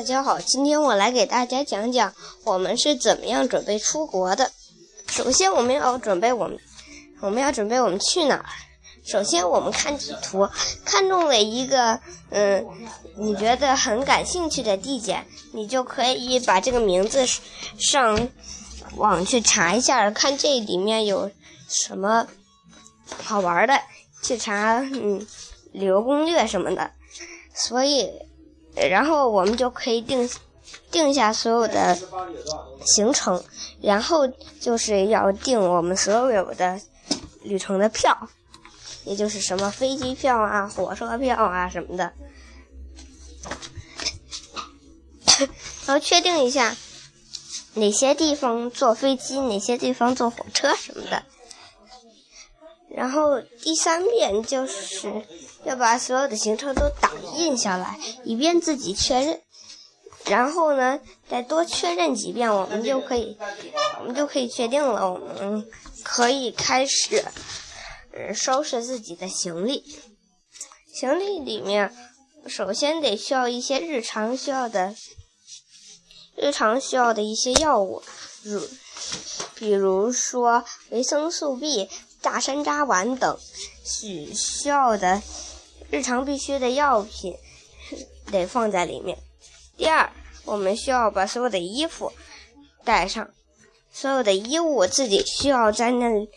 大家好，今天我来给大家讲讲我们是怎么样准备出国的。首先，我们要准备我们，我们要准备我们去哪儿。首先，我们看地图，看中了一个嗯，你觉得很感兴趣的地点，你就可以把这个名字上网去查一下，看这里面有什么好玩的，去查嗯旅游攻略什么的。所以。然后我们就可以定定下所有的行程，然后就是要订我们所有的旅程的票，也就是什么飞机票啊、火车票啊什么的，然后确定一下哪些地方坐飞机，哪些地方坐火车什么的。然后第三遍就是要把所有的行程都打印下来，以便自己确认。然后呢，再多确认几遍，我们就可以，我们就可以确定了。我们可以开始，呃，收拾自己的行李。行李里面，首先得需要一些日常需要的，日常需要的一些药物，如，比如说维生素 B。大山楂丸等需需要的日常必需的药品得放在里面。第二，我们需要把所有的衣服带上，所有的衣物自己需要在那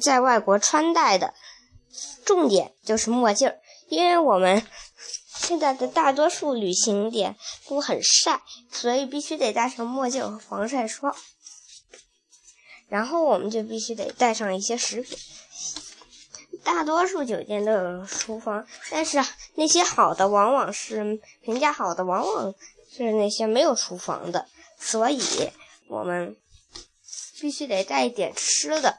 在外国穿戴的。重点就是墨镜，因为我们现在的大多数旅行点都很晒，所以必须得戴上墨镜和防晒霜。然后我们就必须得带上一些食品。大多数酒店都有厨房，但是那些好的往往是评价好的，往往是那些没有厨房的。所以我们必须得带一点吃的，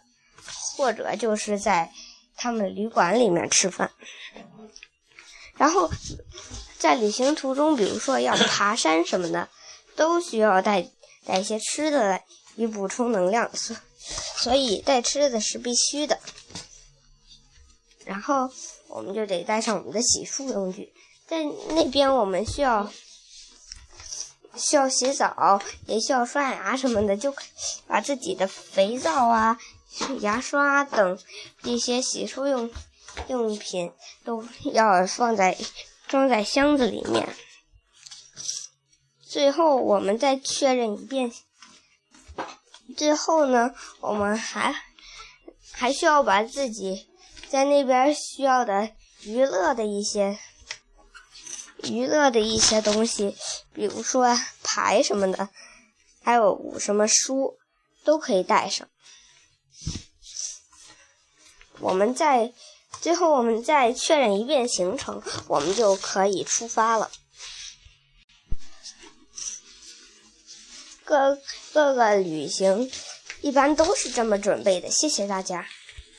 或者就是在他们旅馆里面吃饭。然后在旅行途中，比如说要爬山什么的，都需要带带一些吃的来。以补充能量，所所以带吃的是必须的。然后我们就得带上我们的洗漱用具，在那边我们需要需要洗澡，也需要刷牙什么的，就把自己的肥皂啊、牙刷等一些洗漱用用品都要放在装在箱子里面。最后我们再确认一遍。最后呢，我们还还需要把自己在那边需要的娱乐的一些娱乐的一些东西，比如说牌什么的，还有什么书，都可以带上。我们再最后我们再确认一遍行程，我们就可以出发了。各各个旅行一般都是这么准备的，谢谢大家。